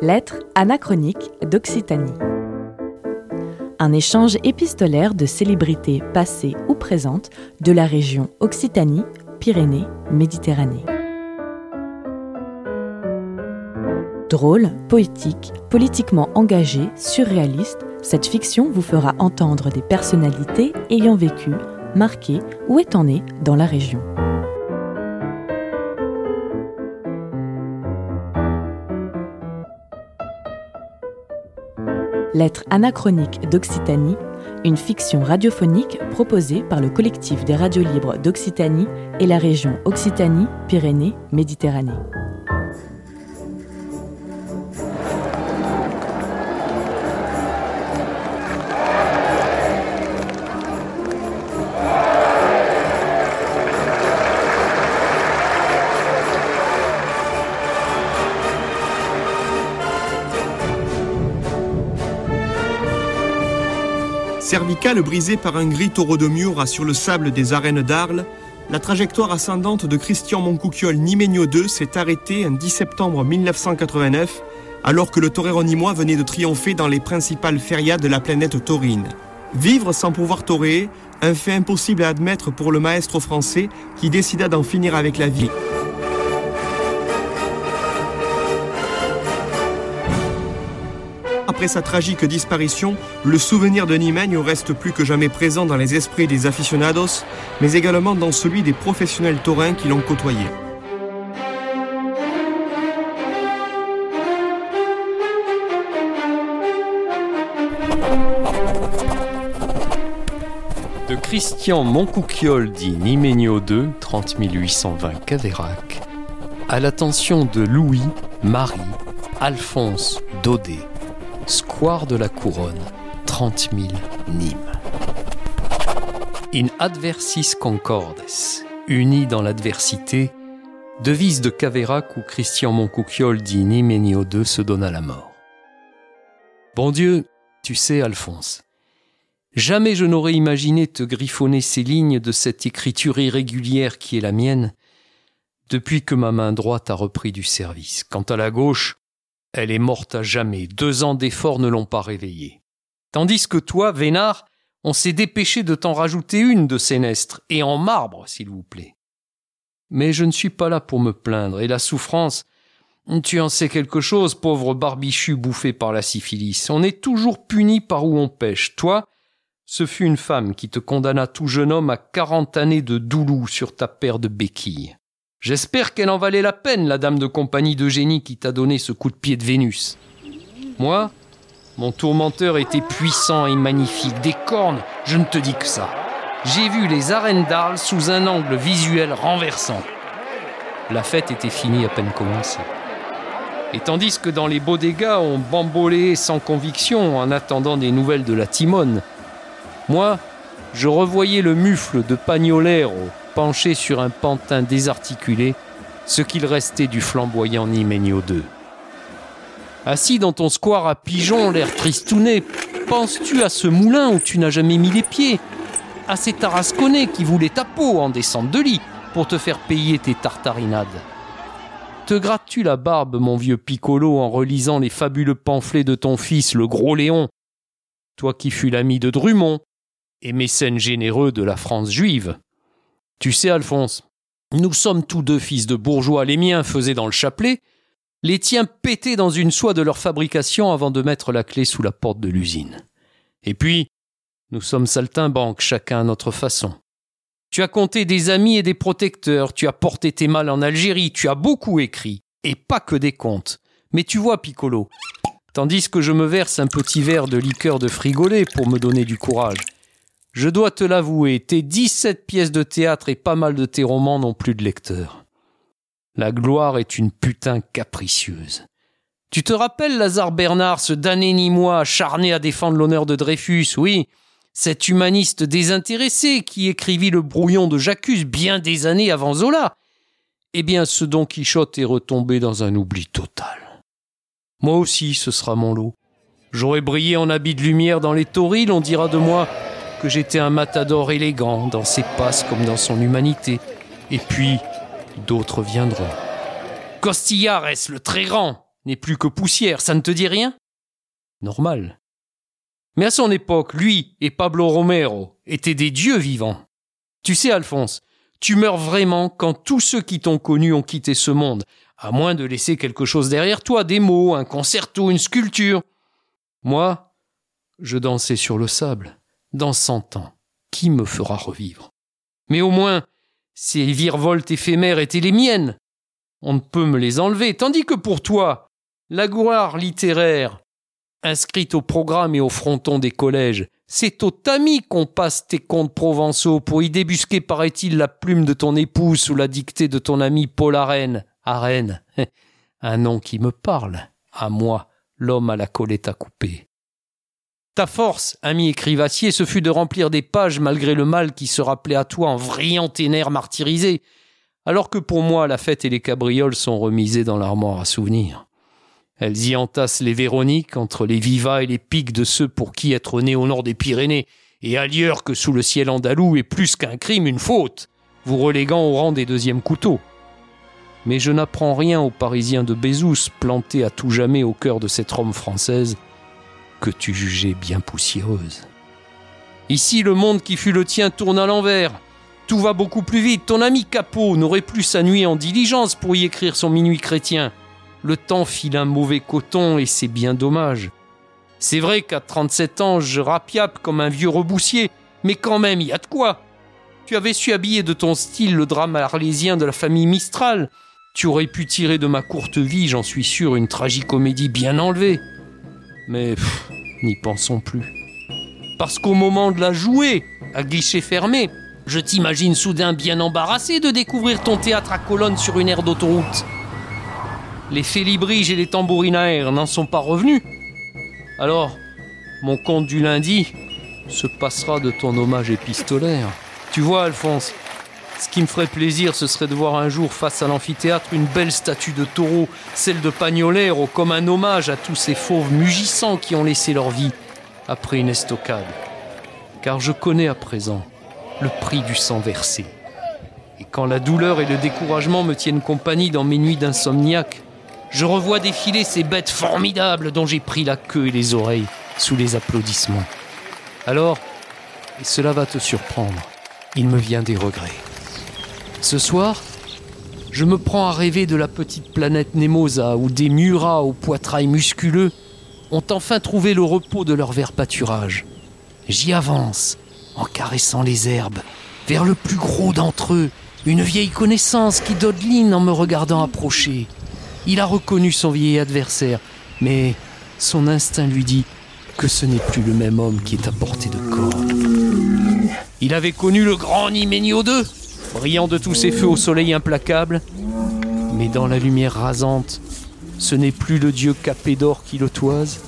Lettres anachroniques d'Occitanie. Un échange épistolaire de célébrités passées ou présentes de la région Occitanie, Pyrénées, Méditerranée. Drôle, poétique, politiquement engagée, surréaliste, cette fiction vous fera entendre des personnalités ayant vécu, marqué ou étant nées dans la région. Lettres anachroniques d'Occitanie, une fiction radiophonique proposée par le collectif des radios libres d'Occitanie et la région Occitanie-Pyrénées-Méditerranée. Cervicale brisée par un gris taureau de Mur sur le sable des arènes d'Arles, la trajectoire ascendante de Christian Moncouquiol Nimegno II s'est arrêtée un 10 septembre 1989, alors que le torero venait de triompher dans les principales férias de la planète taurine. Vivre sans pouvoir toréer, un fait impossible à admettre pour le maestro français qui décida d'en finir avec la vie. Après sa tragique disparition, le souvenir de Nimeigne reste plus que jamais présent dans les esprits des aficionados, mais également dans celui des professionnels taurins qui l'ont côtoyé. De Christian Moncouquiol dit Nimegno II, 30 820 Caverac, à l'attention de Louis, Marie, Alphonse, Daudet. Square de la Couronne, 30 000 Nîmes. In adversis concordes, unis dans l'adversité, devise de Caverac où Christian Moncouquiol dit Niménio II se donna la mort. Bon Dieu, tu sais, Alphonse, jamais je n'aurais imaginé te griffonner ces lignes de cette écriture irrégulière qui est la mienne, depuis que ma main droite a repris du service. Quant à la gauche, elle est morte à jamais. Deux ans d'efforts ne l'ont pas réveillée. Tandis que toi, Vénard, on s'est dépêché de t'en rajouter une de sénestre, et en marbre, s'il vous plaît. Mais je ne suis pas là pour me plaindre, et la souffrance, tu en sais quelque chose, pauvre barbichu bouffé par la syphilis. On est toujours puni par où on pêche. Toi, ce fut une femme qui te condamna tout jeune homme à quarante années de doulou sur ta paire de béquilles. J'espère qu'elle en valait la peine, la dame de compagnie de génie qui t'a donné ce coup de pied de Vénus. Moi, mon tourmenteur était puissant et magnifique, des cornes, je ne te dis que ça. J'ai vu les arènes d'Arles sous un angle visuel renversant. La fête était finie à peine commencée. Et tandis que dans les beaux dégâts, on bambolait sans conviction en attendant des nouvelles de la Timone, moi, je revoyais le mufle de Pagnolero penché sur un pantin désarticulé, ce qu'il restait du flamboyant Niménio II. Assis dans ton square à pigeon, l'air tristouné, penses-tu à ce moulin où tu n'as jamais mis les pieds? À ces tarasconnais qui voulaient ta peau en descente de lit pour te faire payer tes tartarinades. Te grattes-tu la barbe, mon vieux Piccolo, en relisant les fabuleux pamphlets de ton fils, le gros Léon? Toi qui fus l'ami de Drummond et mécène généreux de la France juive tu sais, Alphonse, nous sommes tous deux fils de bourgeois, les miens faisaient dans le chapelet, les tiens pétaient dans une soie de leur fabrication avant de mettre la clé sous la porte de l'usine. Et puis, nous sommes saltimbanques, chacun à notre façon. Tu as compté des amis et des protecteurs, tu as porté tes mal en Algérie, tu as beaucoup écrit, et pas que des contes. Mais tu vois, Piccolo, tandis que je me verse un petit verre de liqueur de frigolet pour me donner du courage, je dois te l'avouer, tes dix-sept pièces de théâtre et pas mal de tes romans n'ont plus de lecteurs. La gloire est une putain capricieuse. Tu te rappelles Lazare Bernard, ce damné ni moi acharné à défendre l'honneur de Dreyfus, oui, cet humaniste désintéressé qui écrivit le brouillon de Jacques bien des années avant Zola. Eh bien, ce Don Quichotte est retombé dans un oubli total. Moi aussi, ce sera mon lot. J'aurais brillé en habit de lumière dans les taurils, on dira de moi que j'étais un matador élégant dans ses passes comme dans son humanité. Et puis, d'autres viendront. Costillares, le très grand, n'est plus que poussière, ça ne te dit rien? Normal. Mais à son époque, lui et Pablo Romero étaient des dieux vivants. Tu sais, Alphonse, tu meurs vraiment quand tous ceux qui t'ont connu ont quitté ce monde, à moins de laisser quelque chose derrière toi, des mots, un concerto, une sculpture. Moi, je dansais sur le sable. Dans cent ans, qui me fera revivre? Mais au moins, ces virevoltes éphémères étaient les miennes. On ne peut me les enlever, tandis que pour toi, la gloire littéraire, inscrite au programme et au fronton des collèges, c'est au tamis qu'on passe tes contes provençaux pour y débusquer, paraît-il, la plume de ton épouse sous la dictée de ton ami Paul Arène. Arène, un nom qui me parle, à moi, l'homme à la colette à couper. Ta force, ami écrivassier, ce fut de remplir des pages malgré le mal qui se rappelait à toi en vrillant tes nerfs alors que pour moi la fête et les cabrioles sont remisées dans l'armoire à souvenirs. Elles y entassent les Véroniques entre les vivas et les pics de ceux pour qui être né au nord des Pyrénées et ailleurs que sous le ciel andalou est plus qu'un crime, une faute, vous reléguant au rang des deuxièmes couteaux. Mais je n'apprends rien aux Parisiens de Bézous, plantés à tout jamais au cœur de cette Rome française, que tu jugeais bien poussiéreuse. Ici, le monde qui fut le tien tourne à l'envers. Tout va beaucoup plus vite. Ton ami Capot n'aurait plus sa nuit en diligence pour y écrire son minuit chrétien. Le temps file un mauvais coton et c'est bien dommage. C'est vrai qu'à 37 ans, je rapiape comme un vieux reboussier, mais quand même, il y a de quoi. Tu avais su habiller de ton style le drame arlésien de la famille Mistral. Tu aurais pu tirer de ma courte vie, j'en suis sûr, une tragicomédie bien enlevée. Mais n'y pensons plus. Parce qu'au moment de la jouer, à guichet fermé, je t'imagine soudain bien embarrassé de découvrir ton théâtre à colonne sur une aire d'autoroute. Les félibriges et les tambourinaires n'en sont pas revenus. Alors, mon conte du lundi se passera de ton hommage épistolaire. Tu vois, Alphonse, ce qui me ferait plaisir, ce serait de voir un jour face à l'amphithéâtre une belle statue de taureau, celle de Pagnolero, comme un hommage à tous ces fauves mugissants qui ont laissé leur vie après une estocade. Car je connais à présent le prix du sang versé. Et quand la douleur et le découragement me tiennent compagnie dans mes nuits d'insomniaque, je revois défiler ces bêtes formidables dont j'ai pris la queue et les oreilles sous les applaudissements. Alors, et cela va te surprendre, il me vient des regrets. Ce soir, je me prends à rêver de la petite planète Nemosa où des muras au poitrail musculeux ont enfin trouvé le repos de leur vert pâturage. J'y avance, en caressant les herbes, vers le plus gros d'entre eux, une vieille connaissance qui dodeline en me regardant approcher. Il a reconnu son vieil adversaire, mais son instinct lui dit que ce n'est plus le même homme qui est à portée de corde. Il avait connu le grand Niménio II, brillant de tous ses feux au soleil implacable. Mais dans la lumière rasante, ce n'est plus le dieu capé d'or qui le toise,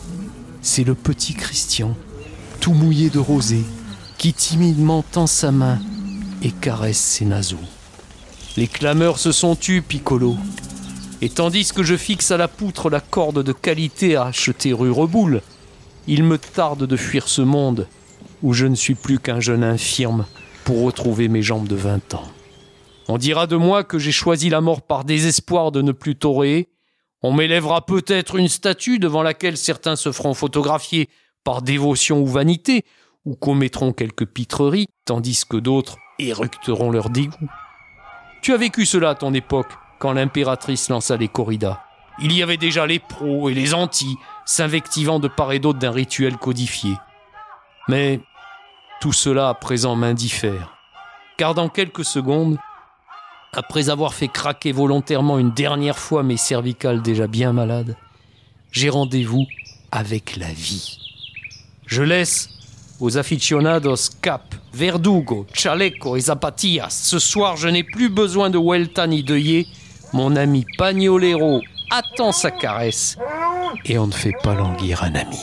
c'est le petit Christian, tout mouillé de rosée, qui timidement tend sa main et caresse ses naseaux. Les clameurs se sont tues, Piccolo. Et tandis que je fixe à la poutre la corde de qualité à acheter rue Reboule, il me tarde de fuir ce monde où je ne suis plus qu'un jeune infirme pour retrouver mes jambes de vingt ans. On dira de moi que j'ai choisi la mort par désespoir de ne plus toréer. On m'élèvera peut-être une statue devant laquelle certains se feront photographier par dévotion ou vanité, ou commettront quelques pitreries, tandis que d'autres éructeront leur dégoût. Tu as vécu cela à ton époque, quand l'impératrice lança les corridas. Il y avait déjà les pros et les antis, s'invectivant de part et d'autre d'un rituel codifié. Mais tout cela à présent m'indiffère, car dans quelques secondes, après avoir fait craquer volontairement une dernière fois mes cervicales déjà bien malades, j'ai rendez-vous avec la vie. Je laisse aux aficionados Cap, Verdugo, Chaleco et Zapatillas. Ce soir, je n'ai plus besoin de Huelta ni de Yé. Mon ami Pagnolero attend sa caresse et on ne fait pas languir un ami.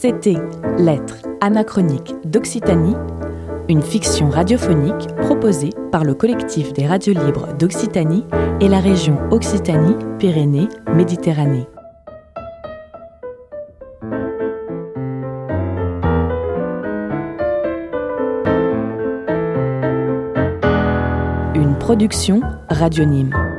C'était Lettres Anachronique d'Occitanie, une fiction radiophonique proposée par le collectif des radios libres d'Occitanie et la région Occitanie-Pyrénées-Méditerranée. Une production Radionyme.